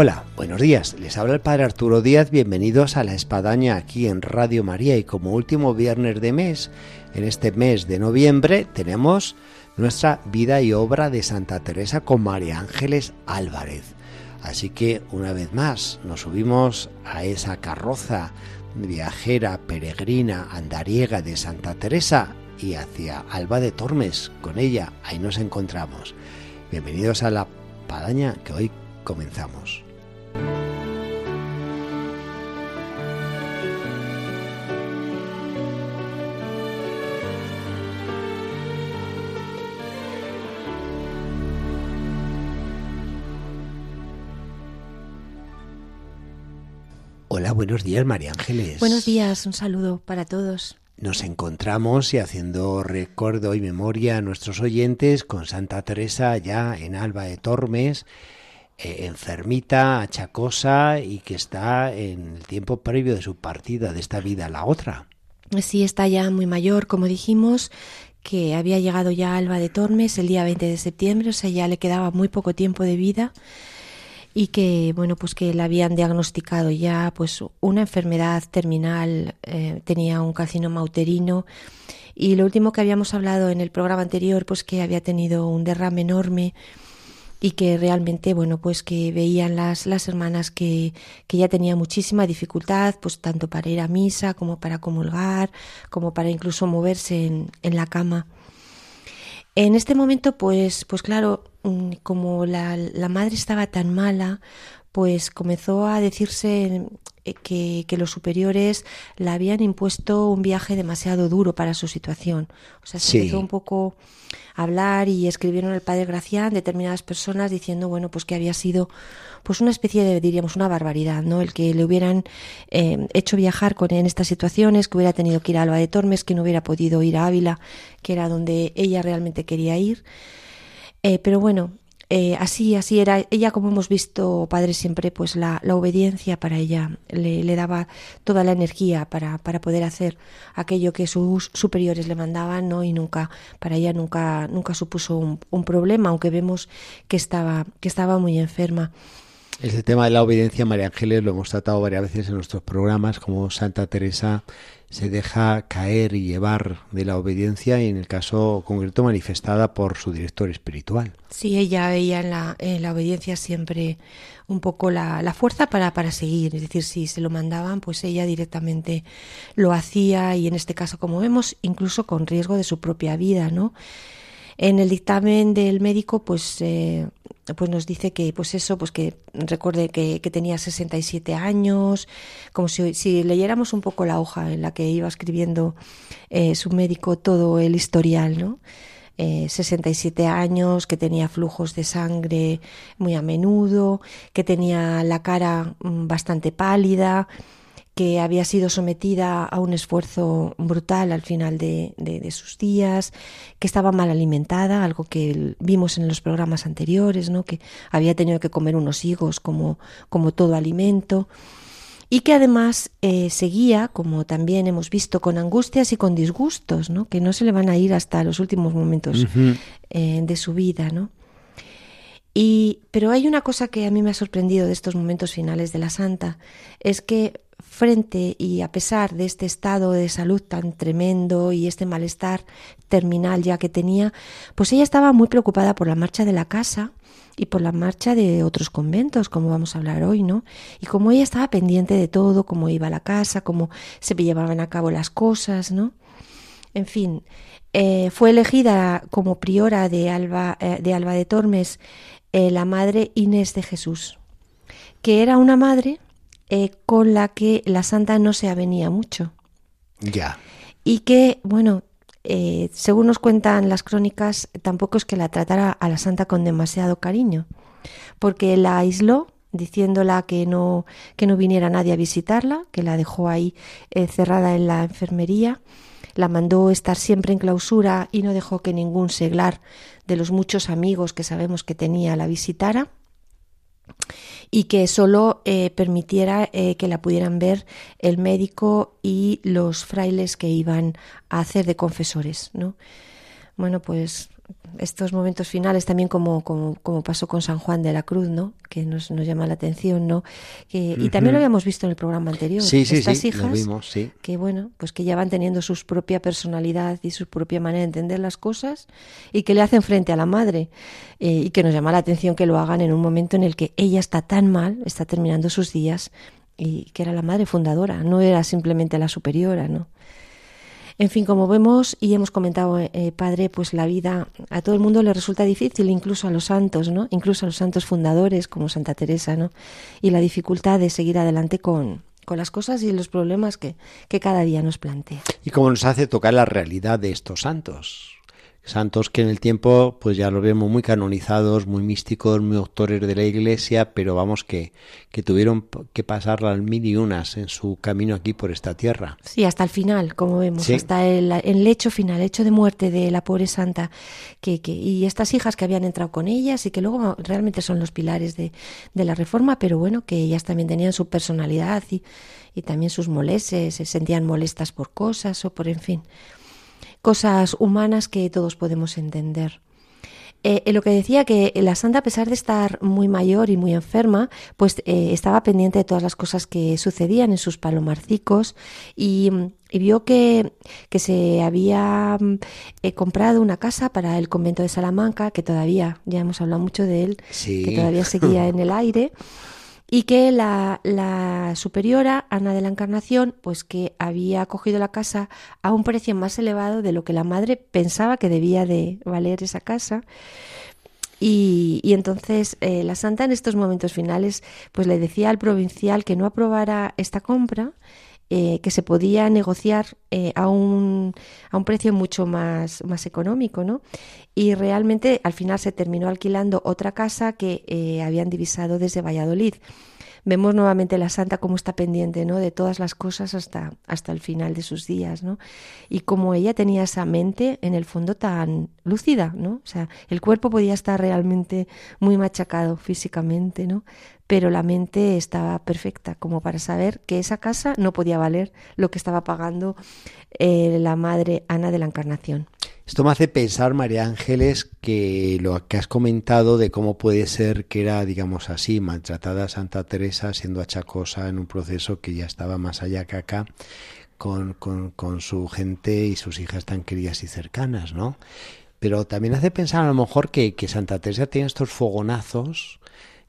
Hola, buenos días. Les habla el Padre Arturo Díaz. Bienvenidos a La Espadaña aquí en Radio María. Y como último viernes de mes, en este mes de noviembre, tenemos nuestra vida y obra de Santa Teresa con María Ángeles Álvarez. Así que una vez más nos subimos a esa carroza viajera, peregrina, andariega de Santa Teresa y hacia Alba de Tormes. Con ella, ahí nos encontramos. Bienvenidos a la Espadaña que hoy comenzamos. Hola, buenos días, María Ángeles. Buenos días, un saludo para todos. Nos encontramos y haciendo recuerdo y memoria a nuestros oyentes con Santa Teresa ya en Alba de Tormes, eh, enfermita, achacosa y que está en el tiempo previo de su partida de esta vida a la otra. Sí, está ya muy mayor, como dijimos, que había llegado ya a Alba de Tormes el día 20 de septiembre, o sea, ya le quedaba muy poco tiempo de vida y que bueno pues que le habían diagnosticado ya pues una enfermedad terminal eh, tenía un carcinoma uterino. Y lo último que habíamos hablado en el programa anterior pues que había tenido un derrame enorme y que realmente bueno pues que veían las, las hermanas que, que ya tenía muchísima dificultad pues tanto para ir a misa como para comulgar como para incluso moverse en, en la cama en este momento pues pues claro mm, como la, la madre estaba tan mala pues comenzó a decirse eh, que, que, los superiores le habían impuesto un viaje demasiado duro para su situación. O sea, se Sí. empezó un poco hablar y escribieron el padre Gracián determinadas personas diciendo, bueno, pues que había sido pues una especie de, diríamos, una barbaridad, ¿no? El que le hubieran eh, hecho viajar con en estas situaciones, que hubiera tenido que ir a Alba de Tormes, que no hubiera podido ir a Ávila, que era donde ella realmente quería ir. Eh, pero bueno, eh, así, así era. Ella, como hemos visto, padre, siempre, pues la, la obediencia para ella le, le daba toda la energía para, para poder hacer aquello que sus superiores le mandaban, ¿no? Y nunca, para ella nunca, nunca supuso un, un problema, aunque vemos que estaba, que estaba muy enferma. Este tema de la obediencia, María Ángeles, lo hemos tratado varias veces en nuestros programas, como Santa Teresa se deja caer y llevar de la obediencia y en el caso concreto manifestada por su director espiritual. Sí, ella veía en la, en la obediencia siempre un poco la, la fuerza para, para seguir. Es decir, si se lo mandaban, pues ella directamente lo hacía y en este caso, como vemos, incluso con riesgo de su propia vida, ¿no? En el dictamen del médico, pues, eh, pues nos dice que, pues eso, pues que recuerde que, que tenía 67 años, como si, si, leyéramos un poco la hoja en la que iba escribiendo eh, su médico todo el historial, ¿no? Eh, 67 años, que tenía flujos de sangre muy a menudo, que tenía la cara mm, bastante pálida, que había sido sometida a un esfuerzo brutal al final de, de, de, sus días, que estaba mal alimentada, algo que vimos en los programas anteriores, ¿no? que había tenido que comer unos higos como, como todo alimento, y que además eh, seguía, como también hemos visto, con angustias y con disgustos, ¿no? que no se le van a ir hasta los últimos momentos uh -huh. eh, de su vida. ¿no? Y, pero hay una cosa que a mí me ha sorprendido de estos momentos finales de la santa, es que frente y a pesar de este estado de salud tan tremendo y este malestar terminal ya que tenía, pues ella estaba muy preocupada por la marcha de la casa y por la marcha de otros conventos, como vamos a hablar hoy, ¿no? Y como ella estaba pendiente de todo, cómo iba la casa, cómo se llevaban a cabo las cosas, ¿no? En fin, eh, fue elegida como priora de Alba, eh, de Alba de Tormes eh, la madre Inés de Jesús, que era una madre eh, con la que la santa no se avenía mucho. Ya. Y que, bueno, eh, según nos cuentan las crónicas, tampoco es que la tratara a la santa con demasiado cariño, porque la aisló diciéndola que no, que no viniera nadie a visitarla, que la dejó ahí eh, cerrada en la enfermería, la mandó estar siempre en clausura y no dejó que ningún seglar de los muchos amigos que sabemos que tenía la visitara y que solo eh, permitiera eh, que la pudieran ver el médico y los frailes que iban a hacer de confesores, ¿no? Bueno, pues estos momentos finales también como, como, como, pasó con San Juan de la Cruz, ¿no? Que nos, nos llama la atención, ¿no? Que, y también lo habíamos visto en el programa anterior. Sí, sí, Estas sí, hijas lo vimos, sí. que bueno, pues que ya van teniendo su propia personalidad y su propia manera de entender las cosas y que le hacen frente a la madre eh, y que nos llama la atención que lo hagan en un momento en el que ella está tan mal, está terminando sus días y que era la madre fundadora, no era simplemente la superiora, ¿no? En fin, como vemos y hemos comentado, eh, padre, pues la vida a todo el mundo le resulta difícil, incluso a los santos, ¿no? Incluso a los santos fundadores como Santa Teresa, ¿no? Y la dificultad de seguir adelante con, con las cosas y los problemas que, que cada día nos plantea. Y cómo nos hace tocar la realidad de estos santos. Santos que en el tiempo pues ya los vemos muy canonizados, muy místicos, muy doctores de la iglesia, pero vamos que, que tuvieron que pasar las mil y unas en su camino aquí por esta tierra. Sí, hasta el final, como vemos, Sí. hasta el, el hecho final, el hecho de muerte de la pobre santa, que, que, y estas hijas que habían entrado con ellas y que luego realmente son los pilares de, de la reforma, pero bueno, que ellas también tenían su personalidad y, y también sus moleses, se sentían molestas por cosas o por, en fin, cosas humanas que todos podemos entender. Eh, eh, lo que decía que la santa, a pesar de estar muy mayor y muy enferma, pues eh, estaba pendiente de todas las cosas que sucedían en sus palomarcicos y, y vio que, que, se había eh, comprado una casa para el convento de Salamanca, que todavía, ya hemos hablado mucho de él, Sí. que todavía seguía en el aire y que la, la, superiora, Ana de la Encarnación, pues que había cogido la casa a un precio más elevado de lo que la madre pensaba que debía de valer esa casa. Y, y entonces eh, la santa en estos momentos finales pues le decía al provincial que no aprobara esta compra, eh, que se podía negociar eh, a, un, a un precio mucho más, más económico, ¿no? Y realmente al final se terminó alquilando otra casa que eh, habían divisado desde Valladolid. Vemos nuevamente la santa como está pendiente, ¿no? De todas las cosas hasta, hasta el final de sus días, ¿no? Y como ella tenía esa mente en el fondo tan lúcida, ¿no? O sea, el cuerpo podía estar realmente muy machacado físicamente, ¿no? Pero la mente estaba perfecta como para saber que esa casa no podía valer lo que estaba pagando eh, la madre Ana de la Encarnación. Esto me hace pensar, María Ángeles, que lo que has comentado de cómo puede ser que era, digamos así, maltratada Santa Teresa siendo achacosa en un proceso que ya estaba más allá que acá, con, con, con su gente y sus hijas tan queridas y cercanas, ¿no? Pero también hace pensar a lo mejor que, que Santa Teresa tiene estos fogonazos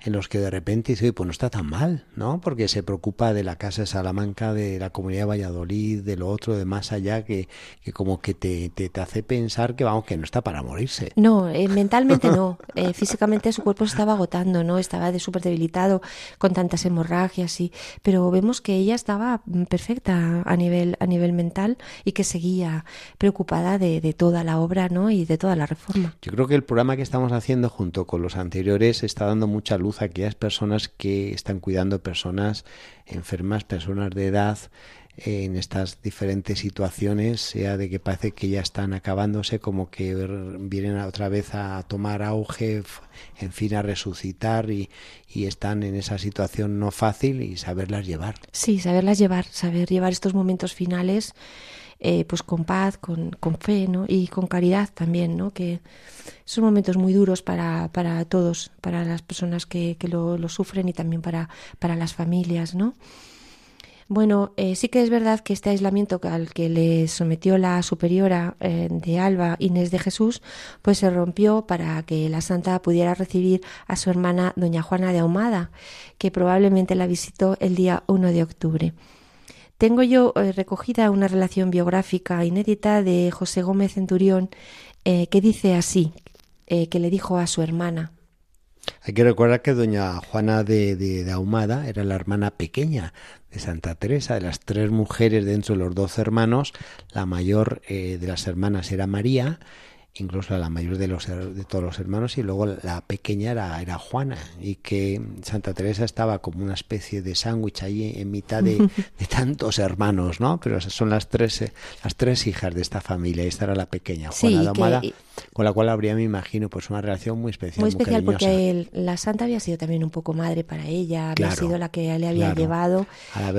en los que de repente dice, pues no está tan mal, ¿no? Porque se preocupa de la casa de Salamanca, de la comunidad de Valladolid, de lo otro, de más allá, que, que como que te, te, te, hace pensar que, vamos, que no está para morirse. No, eh, mentalmente no. Eh, físicamente su cuerpo se estaba agotando, ¿no? Estaba de súper debilitado con tantas hemorragias y... Pero vemos que ella estaba perfecta a nivel, a nivel mental y que seguía preocupada de, de toda la obra, ¿no? Y de toda la reforma. Yo creo que el programa que estamos haciendo junto con los anteriores está dando mucha luz aquellas personas que están cuidando personas enfermas, personas de edad en estas diferentes situaciones, sea de que parece que ya están acabándose, como que vienen otra vez a tomar auge, en fin, a resucitar y, y están en esa situación no fácil y saberlas llevar. Sí, saberlas llevar, saber llevar estos momentos finales eh, pues con paz, con, con, fe, ¿no? Y con caridad también, ¿no? Que son momentos muy duros para, para todos, para las personas que, que lo, sufren y también para, para las familias, ¿no? Bueno, eh, sí que es verdad que este aislamiento al que le sometió la superiora eh, de Alba, Inés de Jesús, pues se rompió para que la santa pudiera recibir a su hermana doña Juana de Ahumada, que probablemente la visitó el día 1 de octubre. Tengo yo eh, recogida una relación biográfica inédita de José Gómez Centurión eh, que dice así, eh, que le dijo a su hermana. Hay que recordar que doña Juana de, de, Ahumada era la hermana pequeña de Santa Teresa, de las tres mujeres dentro de los doce hermanos, la mayor de las hermanas era María, incluso la mayor de los de todos los hermanos y luego la pequeña era, era Juana y que Santa Teresa estaba como una especie de sándwich ahí en mitad de, de, tantos hermanos, ¿no? Pero son las tres eh, las tres hijas de esta familia, esta era la pequeña Juana Domada, con la cual habría me imagino pues una relación muy especial, muy especial porque la santa había sido también un poco madre para ella, había sido la que le había llevado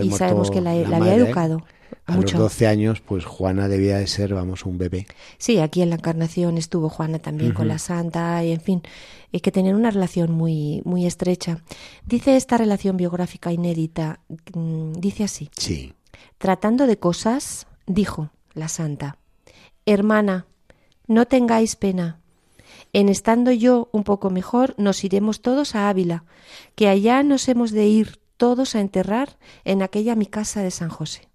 y sabemos que la, había educado. A los 12 años, pues Juana debía de ser, vamos, un bebé. Sí, aquí en la Encarnación estuvo Juana también con la Santa, y en fin, y que tenían una relación muy, muy estrecha. Dice esta relación biográfica inédita, mm, dice así. Sí. Tratando de cosas, dijo la Santa, Hermana, no tengáis pena. En estando yo un poco mejor, nos iremos todos a Ávila, que allá nos hemos de ir todos a enterrar en aquella mi casa de San José.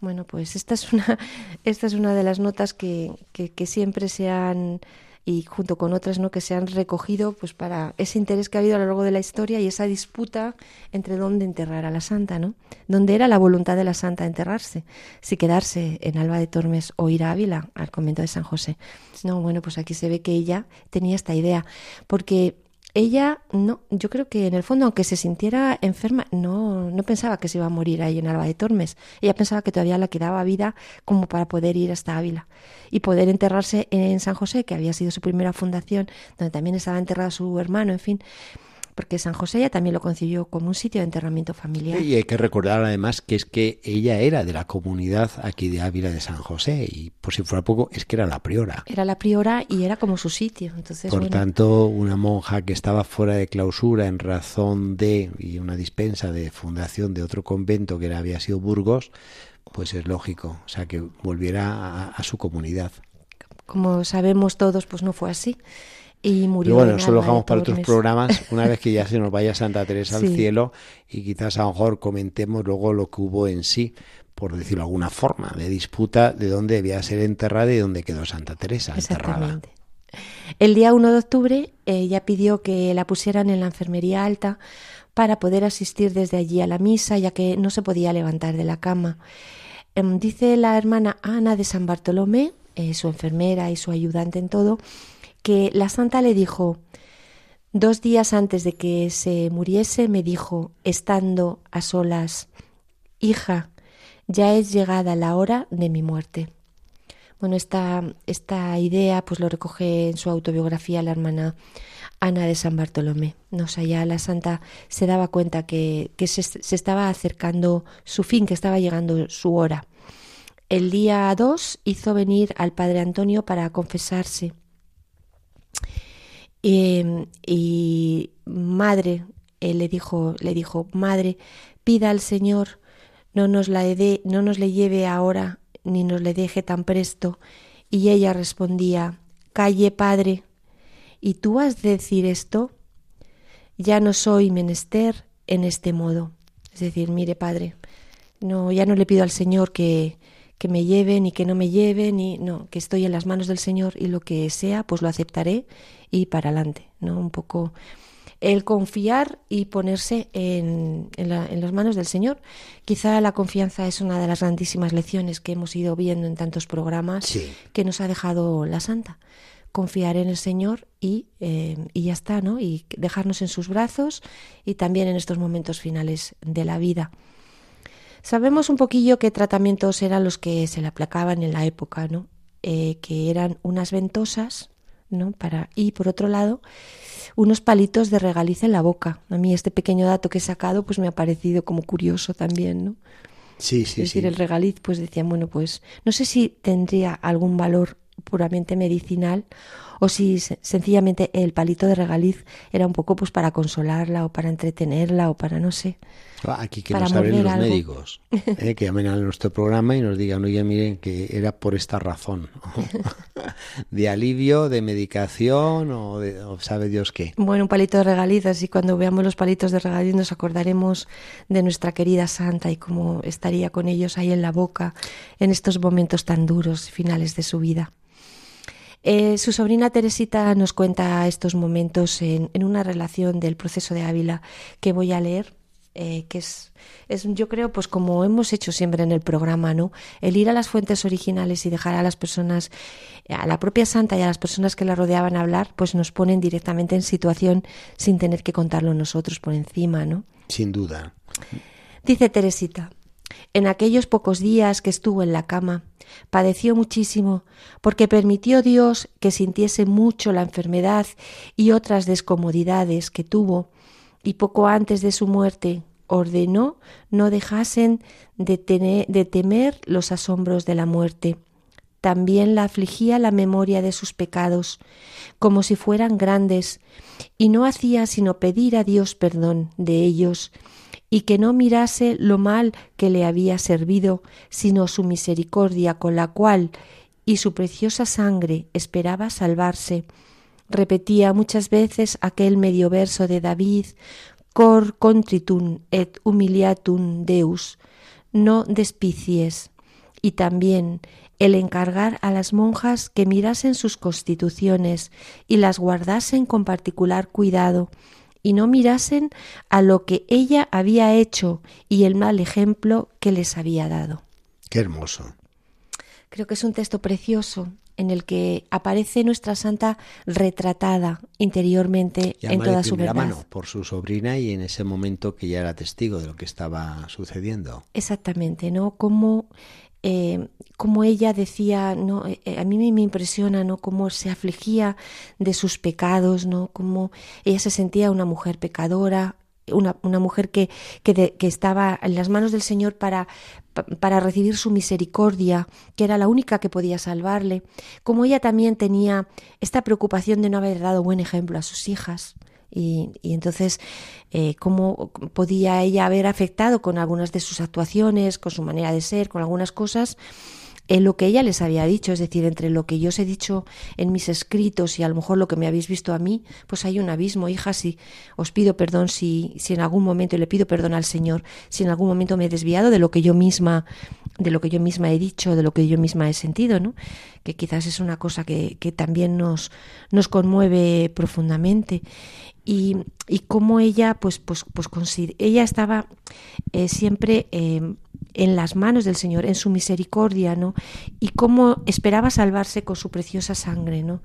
Bueno, pues esta es una, esta es una de las notas que, que, siempre se han y junto con otras no que se han recogido pues para ese interés que ha habido a lo largo de la historia y esa disputa entre dónde enterrar a la santa, ¿no? Dónde era la voluntad de la santa enterrarse, si quedarse en Alba de Tormes o ir a Ávila, al convento de San José. No, bueno, pues aquí se ve que ella tenía esta idea, porque ella no, yo creo que en el fondo, aunque se sintiera enferma, no, no pensaba que se iba a morir ahí en Alba de Tormes. Ella pensaba que todavía le quedaba vida como para poder ir hasta Ávila y poder enterrarse en San José, que había sido su primera fundación, donde también estaba enterrado su hermano, en fin porque San José ya también lo concibió como un sitio de enterramiento familiar. Y hay que recordar además que es que ella era de la comunidad aquí de Ávila de San José y por si fuera poco es que era la priora. Era la priora y era como su sitio. Entonces, por tanto, una monja que estaba fuera de clausura en razón de y una dispensa de fundación de otro convento que había sido Burgos, pues es lógico, o sea, que volviera a su comunidad. Como sabemos todos, pues no fue así y murió. Pero bueno, eso lo dejamos para otros programas, una vez que ya se nos vaya Santa Teresa al cielo y quizás a lo mejor comentemos luego lo que hubo en sí, por decirlo de alguna forma, de disputa de dónde debía ser enterrada y dónde quedó Santa Teresa enterrada. El día 1 de octubre ella pidió que la pusieran en la enfermería alta para poder asistir desde allí a la misa, ya que no se podía levantar de la cama. Em, dice la hermana Ana de San Bartolomé, eh, su enfermera y su ayudante en todo, que la santa le dijo, dos días antes de que se muriese, me dijo, estando a solas, hija, ya es llegada la hora de mi muerte. Bueno, esta, esta idea pues lo recoge en su autobiografía la hermana Ana de San Bartolomé. No o ya la santa se daba cuenta que, que se, se, estaba acercando su fin, que estaba llegando su hora. El día 2 hizo venir al padre Antonio para confesarse y madre, él le dijo, le dijo, madre, pida al Señor, no nos la dé, no nos le lleve ahora, ni nos le deje tan presto. Y ella respondía, calle, padre, ¿y tú has de decir esto? Ya no soy menester en este modo. Es decir, mire, padre, no, ya no le pido al Señor que, que me lleve ni que no me lleve, ni no, que estoy en las manos del Señor y lo que sea, pues lo aceptaré y para adelante, ¿no? Un poco el confiar y ponerse en, en, las manos del Señor. Quizá la confianza es una de las grandísimas lecciones que hemos ido viendo en tantos programas que nos ha dejado la Santa. Confiar en el Señor y, eh, y ya está, ¿no? Y dejarnos en sus brazos y también en estos momentos finales de la vida. Sabemos un poquillo qué tratamientos eran los que se le aplacaban en la época, ¿no? Eh, que eran unas ventosas, ¿no? Para, y por otro lado, unos palitos de regaliz en la boca. A mí este pequeño dato que he sacado pues me ha parecido como curioso también, ¿no? Sí, sí, es decir, el regaliz, pues decían, bueno, pues no sé si tendría algún valor puramente medicinal o si sencillamente el palito de regaliz era un poco pues para consolarla o para entretenerla o para no sé. Ah, aquí que nos hablen los médicos, eh, que llamen a nuestro programa y nos digan, oye, miren, que era por esta razón, de alivio, de medicación o, de, sabe Dios qué. Bueno, un palito de regaliz, así cuando veamos los palitos de regaliz nos acordaremos de nuestra querida santa y cómo estaría con ellos ahí en la boca en estos momentos tan duros, finales de su vida. Eh, su sobrina Teresita nos cuenta estos momentos en, una relación del proceso de Ávila que voy a leer eh, que es, es, yo creo, pues como hemos hecho siempre en el programa, ¿no? El ir a las fuentes originales y dejar a las personas, a la propia santa y a las personas que la rodeaban hablar, pues nos ponen directamente en situación sin tener que contarlo nosotros por encima, ¿no? Sin duda. Dice Teresita, en aquellos pocos días que estuvo en la cama, padeció muchísimo, porque permitió Dios que sintiese mucho la enfermedad y otras descomodidades que tuvo, y poco antes de su muerte ordenó no dejasen de, de temer los asombros de la muerte. También la afligía la memoria de sus pecados, como si fueran grandes, y no hacía sino pedir a Dios perdón de ellos, y que no mirase lo mal que le había servido, sino su misericordia con la cual y su preciosa sangre esperaba salvarse. Repetía muchas veces aquel medio verso de David, cor contritum et humiliatum Deus, no despicies, y también el encargar a las monjas que mirasen sus constituciones y las guardasen con particular cuidado, y no mirasen a lo que ella había hecho y el mal ejemplo que les había dado. Qué hermoso. Creo que es un texto precioso en el que aparece nuestra santa retratada interiormente en toda su verdad. mano por su sobrina y en ese momento que ya era testigo de lo que estaba sucediendo. Exactamente, ¿no? Como eh, como ella decía, no, eh, eh, a mí me, impresiona, ¿no? Cómo se afligía de sus pecados, ¿no? Cómo ella se sentía una mujer pecadora, una, una mujer que, que, que, estaba en las manos del Señor para, para recibir su misericordia, que era la única que podía salvarle, como ella también tenía esta preocupación de no haber dado buen ejemplo a sus hijas, y, entonces, eh, ¿cómo podía ella haber afectado con algunas de sus actuaciones, con su manera de ser, con algunas cosas? En lo que ella les había dicho, es decir, entre lo que yo os he dicho en mis escritos y a lo mejor lo que me habéis visto a mí, pues hay un abismo, hija, si os pido perdón si, si en algún momento le pido perdón al Señor, si en algún momento me he desviado de lo que yo misma, de lo que yo misma he dicho, de lo que yo misma he sentido, ¿no? Que quizás es una cosa que, que también nos, nos conmueve profundamente y, y cómo ella, pues, pues, pues ella estaba eh, siempre eh, en las manos del Señor, en su misericordia, ¿no? Y cómo esperaba salvarse con su preciosa sangre, ¿no?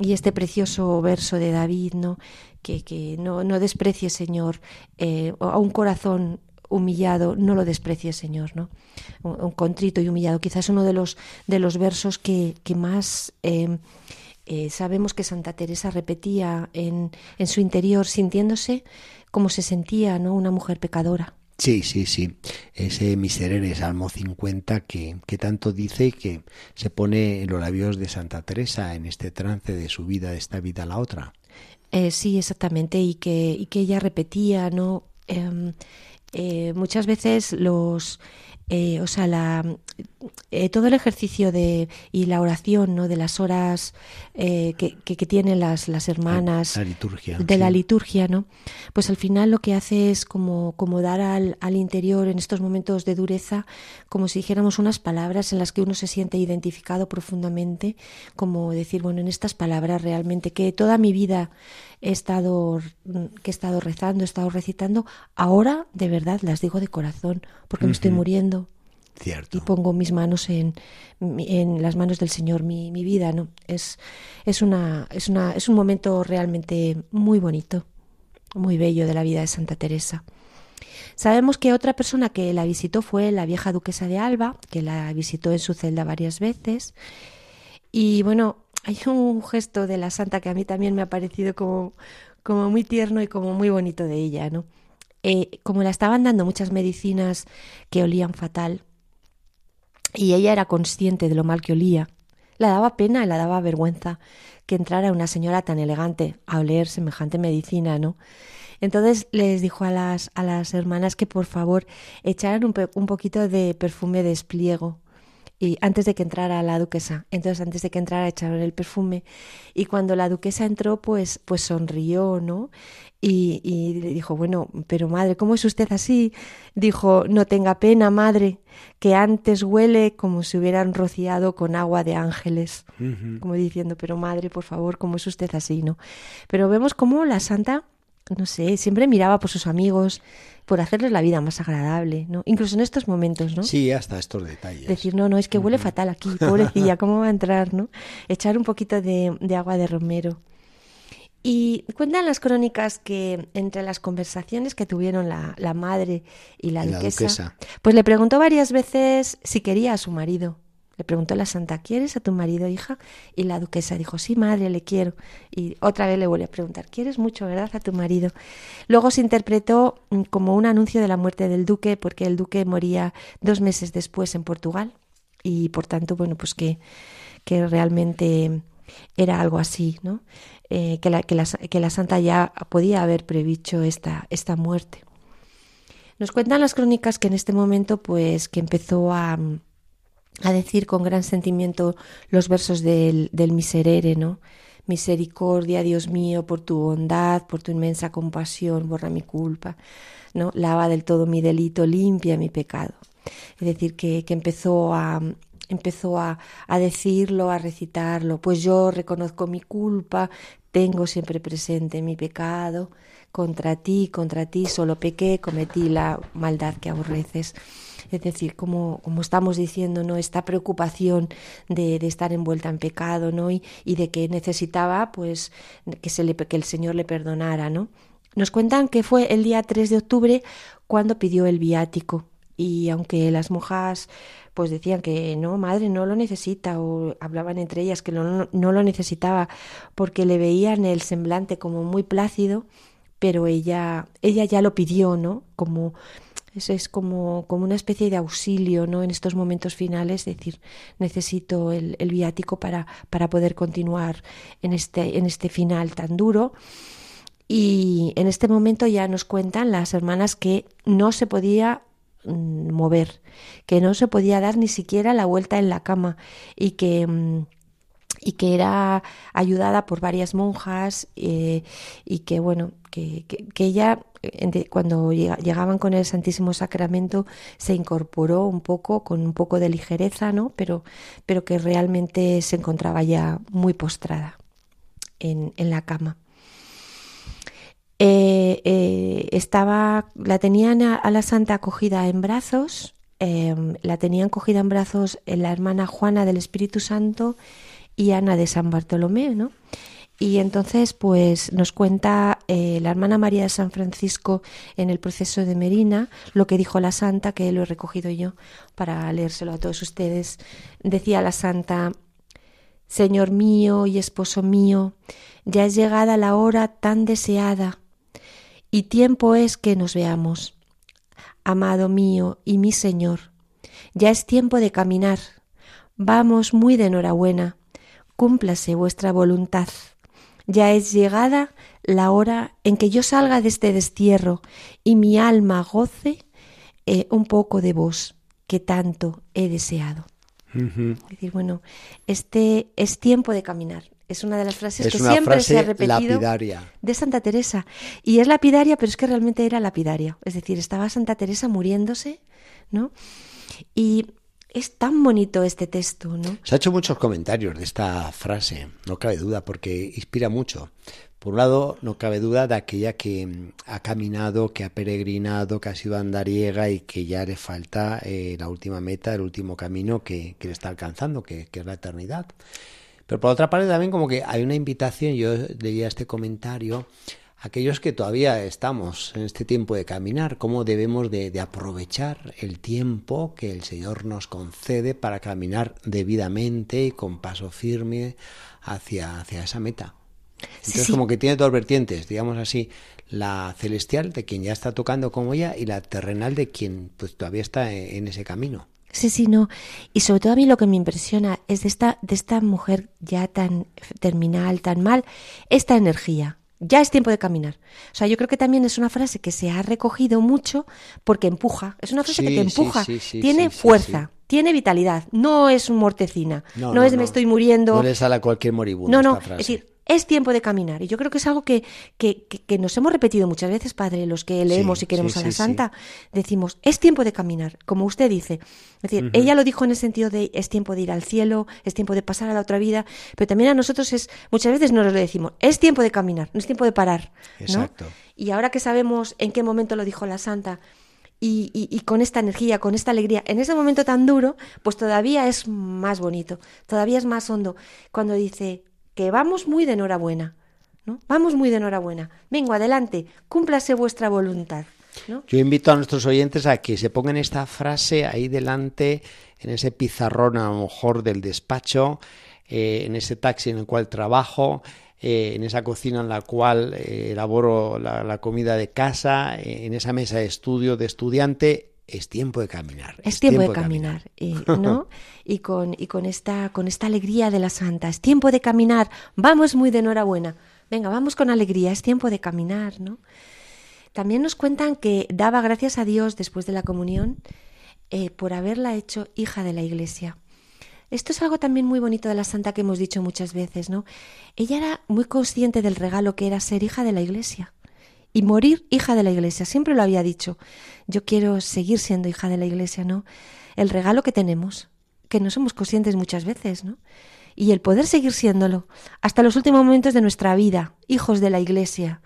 Y este precioso verso de David, ¿no? Que, que no, no desprecie, Señor, eh, a un corazón humillado, no lo desprecie, Señor, ¿no? Un, contrito y humillado. Quizás uno de los, de los versos que, que más eh, sabemos que Santa Teresa repetía en, en su interior, sintiéndose como se sentía, ¿no? Una mujer pecadora. Sí, sí, sí. Ese Miserere, Salmo 50, que, que tanto dice y que se pone en los labios de Santa Teresa en este trance de su vida, de esta vida a la otra. Eh, sí, exactamente. Y que, y que ella repetía, ¿no? Em, eh, muchas veces los eh, o sea, la, eh, todo el ejercicio de, y la oración ¿no? de las horas eh, que, que, tienen las, las hermanas de la liturgia, ¿no? pues al final lo que hace es como, como dar al, al interior en estos momentos de dureza, como si dijéramos unas palabras en las que uno se siente identificado profundamente, como decir, bueno, en estas palabras realmente que toda mi vida he estado, que he estado rezando, he estado recitando, ahora de verdad las digo de corazón, porque me estoy muriendo. Cierto. Y pongo mis manos en, en las manos del Señor, mi, mi vida, ¿no? Es, es, una, es, una, es un momento realmente muy bonito, muy bello de la vida de Santa Teresa. Sabemos que otra persona que la visitó fue la vieja duquesa de Alba, que la visitó en su celda varias veces. Y bueno, hay un gesto de la santa que a mí también me ha parecido como, muy tierno y como muy bonito de ella, ¿no? Eh, como la estaban dando muchas medicinas que olían fatal y ella era consciente de lo mal que olía, la daba pena y la daba vergüenza que entrara una señora tan elegante a oler semejante medicina, ¿no? Entonces les dijo a las, a las hermanas que por favor echaran un, un poquito de perfume de espliego y antes de que entrara la duquesa. Entonces, antes de que entrara, echaron el perfume. Y cuando la duquesa entró, pues, pues sonrió, ¿no? Y, y le dijo, bueno, pero madre, ¿cómo es usted así? Dijo, no tenga pena, madre, que antes huele como si hubieran rociado con agua de ángeles. Como diciendo, pero madre, por favor, ¿cómo es usted así, no? Pero vemos cómo la santa no sé, siempre miraba por sus amigos, por hacerles la vida más agradable, ¿no? Incluso en estos momentos, ¿no? Sí, hasta estos detalles. Decir, no, no, es que huele fatal aquí, pobrecilla, ¿cómo va a entrar, no? Echar un poquito de, de agua de romero. Y cuentan las crónicas que entre las conversaciones que tuvieron la, la madre y la, Y la duquesa. pues le preguntó varias veces si quería a su marido. Le preguntó la santa, ¿quieres a tu marido, hija? Y la duquesa dijo, sí, madre, le quiero. Y otra vez le vuelve a preguntar, ¿quieres mucho, verdad, a tu marido? Luego se interpretó mm, como un anuncio de la muerte del duque, porque el duque moría dos meses después en Portugal. Y por tanto, bueno, pues que, que realmente era algo así, ¿no? Eh, que, la, que, la, que la santa ya podía haber previsto esta, esta muerte. Nos cuentan las crónicas que en este momento, pues, que empezó a, a decir con gran sentimiento los versos del, del miserere, ¿no? Misericordia, Dios mío, por tu bondad, por tu inmensa compasión, borra mi culpa, ¿no? Lava del todo mi delito, limpia mi pecado. Es decir, que, que empezó a empezó a, a decirlo, a recitarlo, pues yo reconozco mi culpa, tengo siempre presente mi pecado, contra ti, contra ti solo pequé, cometí la maldad que aborreces. Es decir, como, como estamos diciendo, ¿no? Esta preocupación de, de estar envuelta en pecado, ¿no? Y, de que necesitaba, pues, que, se le, que el Señor le perdonara, ¿no? Nos cuentan que fue el día 3 de octubre cuando pidió el viático. Y aunque las monjas pues decían que no, madre, no lo necesita, o hablaban entre ellas que no, no lo necesitaba, porque le veían el semblante como muy plácido, pero ella, ella ya lo pidió, ¿no? Como es como, como una especie de auxilio, ¿no? En estos momentos finales, es decir, necesito el, el viático para, para poder continuar en este, en este final tan duro. Y en este momento ya nos cuentan las hermanas que no se podía mm, mover, que no se podía dar ni siquiera la vuelta en la cama y que mm, y que era ayudada por varias monjas eh, y que bueno que, que ella cuando llegaban con el Santísimo Sacramento se incorporó un poco con un poco de ligereza no pero pero que realmente se encontraba ya muy postrada en, la cama eh, eh, estaba la tenían a, la santa acogida en brazos eh, la tenían cogida en brazos la hermana Juana del Espíritu Santo y Ana de San Bartolomé, ¿no? Y entonces, pues nos cuenta eh, la hermana María de San Francisco en el proceso de Merina lo que dijo la santa, que lo he recogido yo para leérselo a todos ustedes. Decía la santa, Señor mío y esposo mío, ya es llegada la hora tan deseada y tiempo es que nos veamos. Amado mío y mi Señor, ya es tiempo de caminar. Vamos muy de enhorabuena cúmplase vuestra voluntad. Ya es llegada la hora en que yo salga de este destierro y mi alma goce eh, un poco de vos que tanto he deseado. Uh -huh. Es decir, bueno, este es tiempo de caminar. Es una de las frases es que siempre frase se ha repetido lapidaria. de Santa Teresa. Y es lapidaria, pero es que realmente era lapidaria. Es decir, estaba Santa Teresa muriéndose, ¿no? Y es tan bonito este texto, ¿no? Se ha hecho muchos comentarios de esta frase, no cabe duda, porque inspira mucho. Por un lado, no cabe duda de aquella que ha caminado, que ha peregrinado, que ha sido andariega y que ya le falta eh, la última meta, el último camino que, que le está alcanzando, que, que, es la eternidad. Pero por otra parte también como que hay una invitación, yo leía este comentario, aquellos que todavía estamos en este tiempo de caminar, cómo debemos de, de, aprovechar el tiempo que el Señor nos concede para caminar debidamente y con paso firme hacia, hacia esa meta. Entonces sí. como que tiene dos vertientes, digamos así, la celestial de quien ya está tocando como ella y la terrenal de quien pues todavía está en, en ese camino. Sí, sí, no. Y sobre todo a mí lo que me impresiona es de esta, de esta mujer ya tan terminal, tan mal, esta energía ya es tiempo de caminar. O sea, yo creo que también es una frase que se ha recogido mucho porque empuja. Es una frase sí, que te empuja. Sí, sí, tiene fuerza, tiene vitalidad. No es un mortecina. No, no, no es me estoy muriendo. No le sale a cualquier moribundo. No, no. Esta frase. Es decir, es tiempo de caminar. Y yo creo que es algo que, que, que, nos hemos repetido muchas veces, Padre, los que leemos y queremos a la Santa, decimos, es tiempo de caminar, como usted dice. Es decir, ella lo dijo en el sentido de es tiempo de ir al cielo, es tiempo de pasar a la otra vida, pero también a nosotros es, muchas veces nos lo decimos, es tiempo de caminar, no es tiempo de parar. Exacto. Y ahora que sabemos en qué momento lo dijo la Santa, y, y, con esta energía, con esta alegría, en ese momento tan duro, pues todavía es más bonito, todavía es más hondo. Cuando dice que vamos muy de enhorabuena, ¿no? Vamos muy de enhorabuena. Vengo, adelante, cúmplase vuestra voluntad. Yo invito a nuestros oyentes a que se pongan esta frase ahí delante, en ese pizarrón a lo mejor del despacho, eh, en ese taxi en el cual trabajo, eh, en esa cocina en la cual eh, elaboro la, comida de casa, en esa mesa de estudio de estudiante, es tiempo de caminar. Es, tiempo, de caminar, ¿no? y con, y con, esta, con esta alegría de la santa, es tiempo de caminar, vamos muy de enhorabuena. Venga, vamos con alegría, es tiempo de caminar, ¿no? También nos cuentan que daba gracias a Dios después de la comunión por haberla hecho hija de la iglesia. Esto es algo también muy bonito de la santa que hemos dicho muchas veces, ¿no? Ella era muy consciente del regalo que era ser hija de la iglesia y morir hija de la iglesia. Siempre lo había dicho. Yo quiero seguir siendo hija de la iglesia, ¿no? El regalo que tenemos, que no somos conscientes muchas veces, ¿no? Y el poder seguir siéndolo hasta los últimos momentos de nuestra vida, hijos de la iglesia,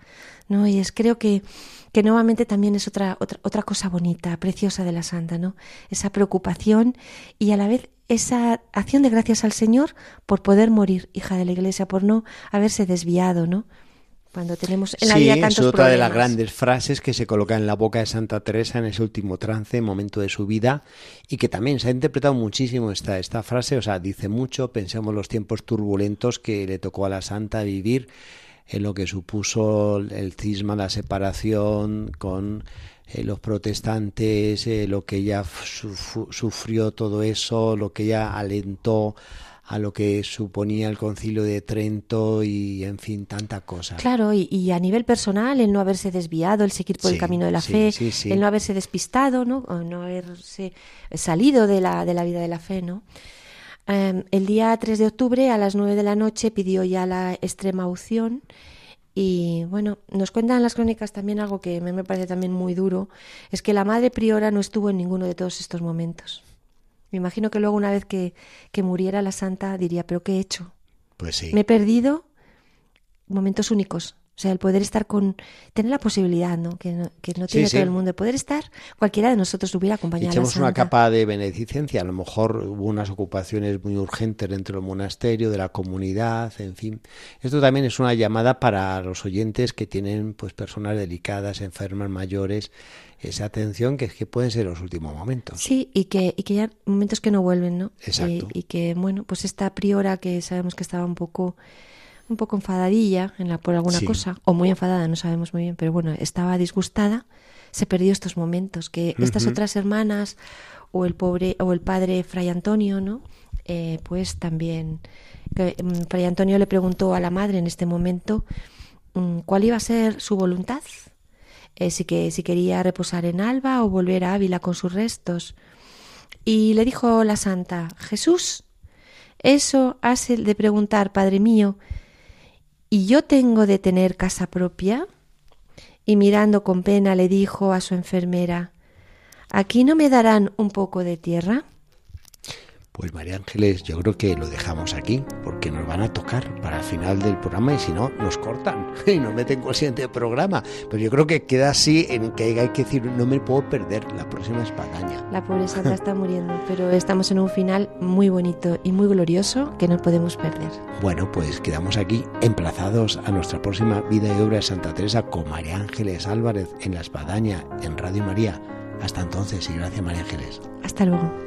¿no? Y es creo que que nuevamente también es otra, otra, otra cosa bonita, preciosa de la santa, ¿no? Esa preocupación y a la vez esa acción de gracias al Señor por poder morir, hija de la Iglesia, por no haberse desviado, ¿no? Cuando tenemos en la vida tantos es otra de las grandes frases que se coloca en la boca de Santa Teresa en ese último trance, momento de su vida, y que también se ha interpretado muchísimo esta, esta frase, o sea, dice mucho, pensemos los tiempos turbulentos que le tocó a la Santa vivir, en lo que supuso el cisma, la separación con eh, los protestantes, eh, lo que ella sufrió todo eso, lo que ella alentó a lo que suponía el concilio de Trento y en fin tanta cosa. Claro, y, a nivel personal, el no haberse desviado, el seguir por el camino de la fe, el no haberse despistado, ¿no? O no haberse salido de la, de la vida de la fe, ¿no? Em, el día 3 de octubre a las 9 de la noche pidió ya la extrema unción y bueno, nos cuentan las crónicas también algo que me parece también muy duro, es que la madre priora no estuvo en ninguno de todos estos momentos. Me imagino que luego una vez que, que muriera la santa diría, pero ¿qué he hecho? Pues sí. Me he perdido momentos únicos, o sea, el poder estar con, tener la posibilidad, ¿no? Que no, que no tiene todo el mundo, de poder estar, cualquiera de nosotros hubiera acompañado. Echamos una capa de beneficencia, a lo mejor hubo unas ocupaciones muy urgentes dentro del monasterio, de la comunidad, en fin. Esto también es una llamada para los oyentes que tienen pues personas delicadas, enfermas, mayores, esa atención que es que pueden ser los últimos momentos. Sí, y que, y que ya momentos que no vuelven, ¿no? Exacto. y que, bueno, pues esta priora que sabemos que estaba un poco un poco enfadadilla en la, por alguna cosa, o muy enfadada, no sabemos muy bien, pero bueno, estaba disgustada, se perdió estos momentos, que estas otras hermanas o el pobre o el padre Fray Antonio, ¿no? Eh, pues también mm, Fray Antonio le preguntó a la madre en este momento mm, cuál iba a ser su voluntad, eh, si, que, si quería reposar en Alba o volver a Ávila con sus restos. Y le dijo la santa, Jesús, eso hace de preguntar, Padre mío, ¿Y yo tengo de tener casa propia? Y mirando con pena le dijo a su enfermera, ¿Aquí no me darán un poco de tierra? Pues María Ángeles, yo creo que lo dejamos aquí, porque nos van a tocar para el final del programa y si no, nos cortan y nos meten con el siguiente programa. Pero yo creo que queda así en que hay que decir, no me puedo perder la próxima espadaña. La pobre santa está muriendo, pero estamos en un final muy bonito y muy glorioso que no podemos perder. Bueno, pues quedamos aquí emplazados a nuestra próxima vida y obra de Santa Teresa con María Ángeles Álvarez en la espadaña en Radio María. Hasta entonces y gracias María Ángeles. Hasta luego.